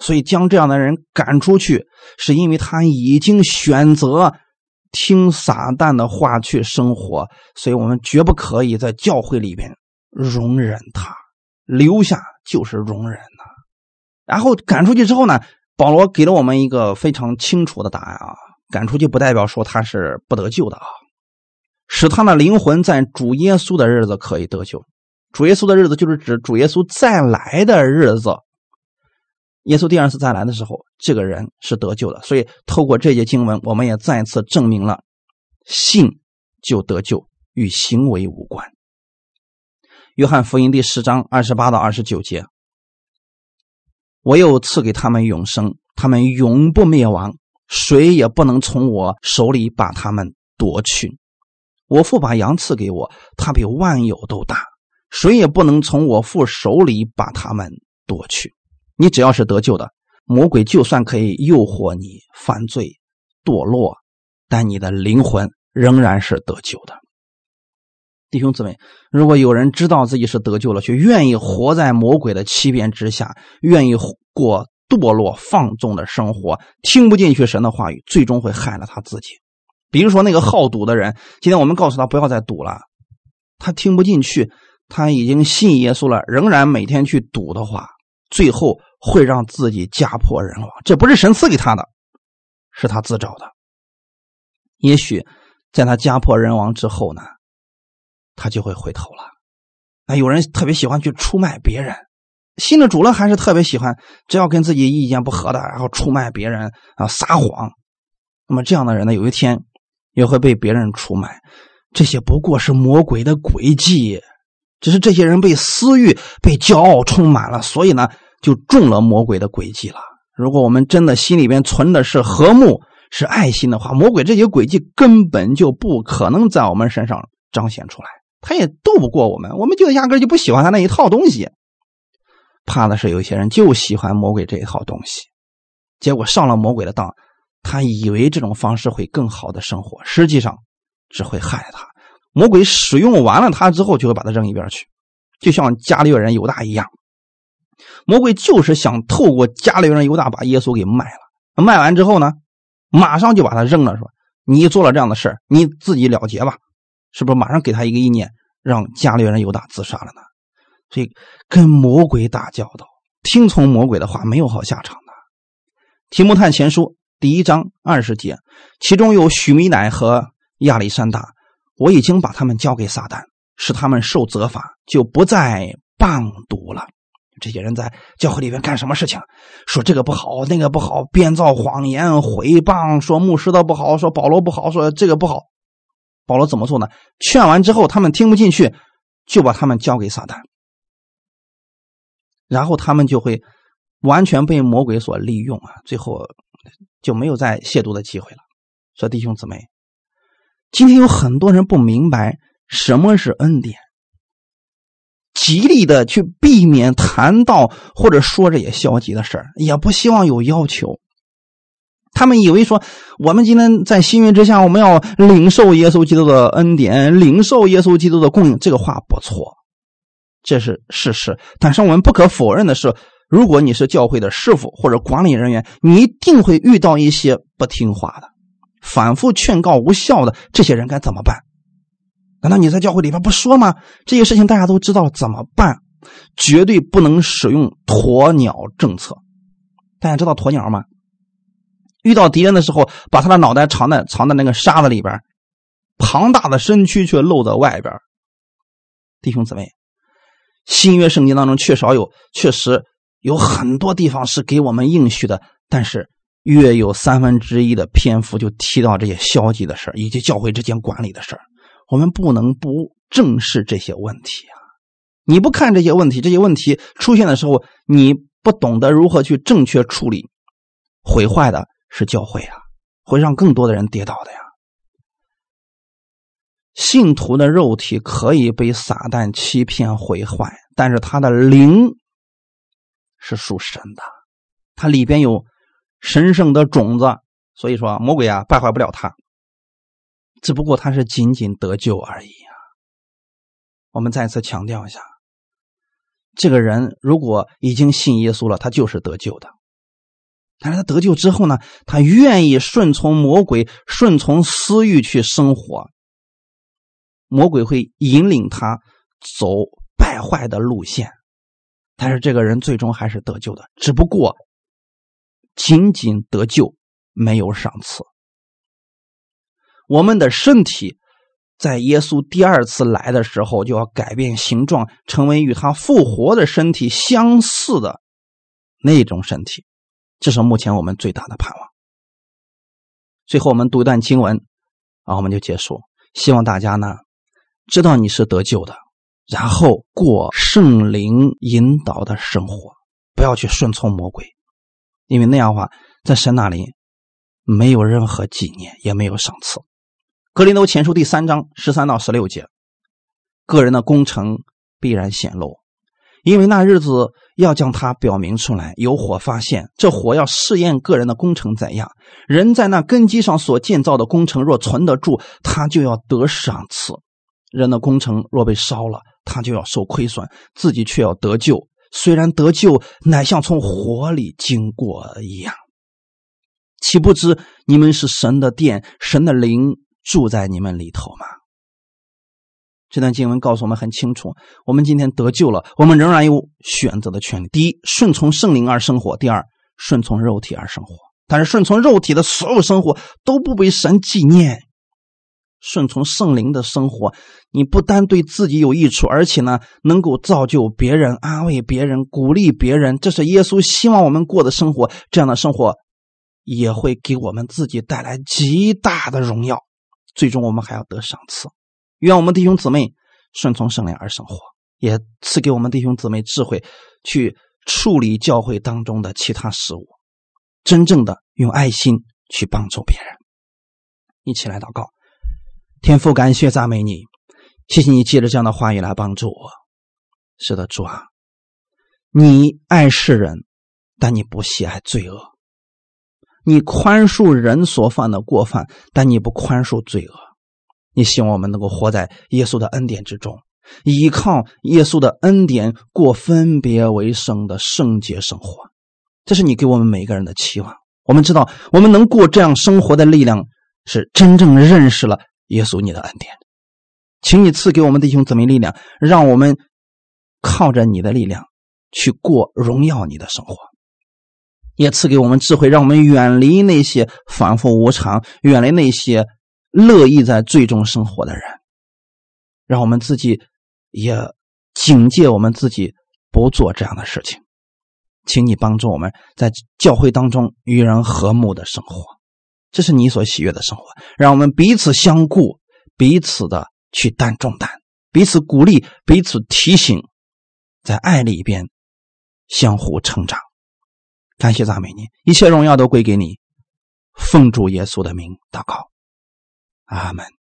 所以将这样的人赶出去，是因为他已经选择听撒旦的话去生活，所以我们绝不可以在教会里边容忍他，留下就是容忍呐。然后赶出去之后呢，保罗给了我们一个非常清楚的答案啊，赶出去不代表说他是不得救的啊，使他的灵魂在主耶稣的日子可以得救。主耶稣的日子就是指主耶稣再来的日子。耶稣第二次再来的时候，这个人是得救的。所以透过这节经文，我们也再次证明了信就得救，与行为无关。约翰福音第十章二十八到二十九节：“我又赐给他们永生，他们永不灭亡，谁也不能从我手里把他们夺去。我父把羊赐给我，他比万有都大，谁也不能从我父手里把他们夺去。”你只要是得救的，魔鬼就算可以诱惑你犯罪、堕落，但你的灵魂仍然是得救的。弟兄姊妹，如果有人知道自己是得救了，却愿意活在魔鬼的欺骗之下，愿意过堕落放纵的生活，听不进去神的话语，最终会害了他自己。比如说那个好赌的人，今天我们告诉他不要再赌了，他听不进去，他已经信耶稣了，仍然每天去赌的话。最后会让自己家破人亡，这不是神赐给他的，是他自找的。也许在他家破人亡之后呢，他就会回头了。那有人特别喜欢去出卖别人，信了主了还是特别喜欢，只要跟自己意见不合的，然后出卖别人啊，撒谎。那么这样的人呢，有一天也会被别人出卖。这些不过是魔鬼的诡计。只是这些人被私欲、被骄傲充满了，所以呢，就中了魔鬼的诡计了。如果我们真的心里边存的是和睦、是爱心的话，魔鬼这些诡计根本就不可能在我们身上彰显出来，他也斗不过我们。我们就压根就不喜欢他那一套东西。怕的是有些人就喜欢魔鬼这一套东西，结果上了魔鬼的当，他以为这种方式会更好的生活，实际上只会害他。魔鬼使用完了他之后，就会把他扔一边去，就像加利人犹大一样。魔鬼就是想透过加利人犹大把耶稣给卖了，卖完之后呢，马上就把他扔了，说：“你做了这样的事你自己了结吧。”是不是马上给他一个意念，让加利人犹大自杀了呢？所以跟魔鬼打交道，听从魔鬼的话，没有好下场的。提摩太前书第一章二十节，其中有许米乃和亚历山大。我已经把他们交给撒旦，使他们受责罚，就不再谤读了。这些人在教会里面干什么事情？说这个不好，那个不好，编造谎言，毁谤，说牧师的不好，说保罗不好，说这个不好。保罗怎么做呢？劝完之后，他们听不进去，就把他们交给撒旦，然后他们就会完全被魔鬼所利用啊！最后就没有再亵渎的机会了。说弟兄姊妹。今天有很多人不明白什么是恩典，极力的去避免谈到或者说这些消极的事儿，也不希望有要求。他们以为说，我们今天在新约之下，我们要领受耶稣基督的恩典，领受耶稣基督的供应。这个话不错，这是事实。但是我们不可否认的是，如果你是教会的师傅或者管理人员，你一定会遇到一些不听话的。反复劝告无效的这些人该怎么办？难道你在教会里边不说吗？这些事情大家都知道怎么办？绝对不能使用鸵鸟政策。大家知道鸵鸟吗？遇到敌人的时候，把他的脑袋藏在藏在那个沙子里边，庞大的身躯却露在外边。弟兄姊妹，新约圣经当中确实有，确实有很多地方是给我们应许的，但是。约有三分之一的篇幅就提到这些消极的事以及教会之间管理的事我们不能不正视这些问题啊！你不看这些问题，这些问题出现的时候，你不懂得如何去正确处理，毁坏的是教会啊，会让更多的人跌倒的呀。信徒的肉体可以被撒旦欺骗毁坏，但是他的灵是属神的，它里边有。神圣的种子，所以说魔鬼啊败坏不了他，只不过他是仅仅得救而已啊。我们再次强调一下，这个人如果已经信耶稣了，他就是得救的。但是他得救之后呢，他愿意顺从魔鬼、顺从私欲去生活。魔鬼会引领他走败坏的路线，但是这个人最终还是得救的，只不过仅仅得救，没有赏赐。我们的身体在耶稣第二次来的时候就要改变形状，成为与他复活的身体相似的那种身体，这是目前我们最大的盼望。最后，我们读一段经文，然后我们就结束。希望大家呢知道你是得救的，然后过圣灵引导的生活，不要去顺从魔鬼，因为那样的话，在神那里没有任何纪念，也没有赏赐。格林都前书第三章十三到十六节，个人的工程必然显露，因为那日子要将它表明出来。有火发现，这火要试验个人的工程怎样。人在那根基上所建造的工程若存得住，他就要得赏赐；人的工程若被烧了，他就要受亏损，自己却要得救。虽然得救，乃像从火里经过一样。岂不知你们是神的殿，神的灵。住在你们里头吗？这段经文告诉我们很清楚：我们今天得救了，我们仍然有选择的权利。第一，顺从圣灵而生活；第二，顺从肉体而生活。但是，顺从肉体的所有生活都不被神纪念。顺从圣灵的生活，你不单对自己有益处，而且呢，能够造就别人、安慰别人、鼓励别人。这是耶稣希望我们过的生活。这样的生活也会给我们自己带来极大的荣耀。最终，我们还要得赏赐。愿我们弟兄姊妹顺从圣灵而生活，也赐给我们弟兄姊妹智慧，去处理教会当中的其他事物，真正的用爱心去帮助别人。一起来祷告，天父，感谢赞美你，谢谢你借着这样的话语来帮助我。是的，主啊，你爱世人，但你不喜爱罪恶。你宽恕人所犯的过犯，但你不宽恕罪恶。你希望我们能够活在耶稣的恩典之中，依靠耶稣的恩典过分别为圣的圣洁生活。这是你给我们每一个人的期望。我们知道，我们能过这样生活的力量，是真正认识了耶稣你的恩典。请你赐给我们弟兄姊妹力量，让我们靠着你的力量去过荣耀你的生活。也赐给我们智慧，让我们远离那些反复无常，远离那些乐意在最终生活的人，让我们自己也警戒我们自己不做这样的事情。请你帮助我们在教会当中与人和睦的生活，这是你所喜悦的生活。让我们彼此相顾，彼此的去担重担，彼此鼓励，彼此提醒，在爱里边相互成长。感谢赞美你，一切荣耀都归给你。奉主耶稣的名祷告，阿门。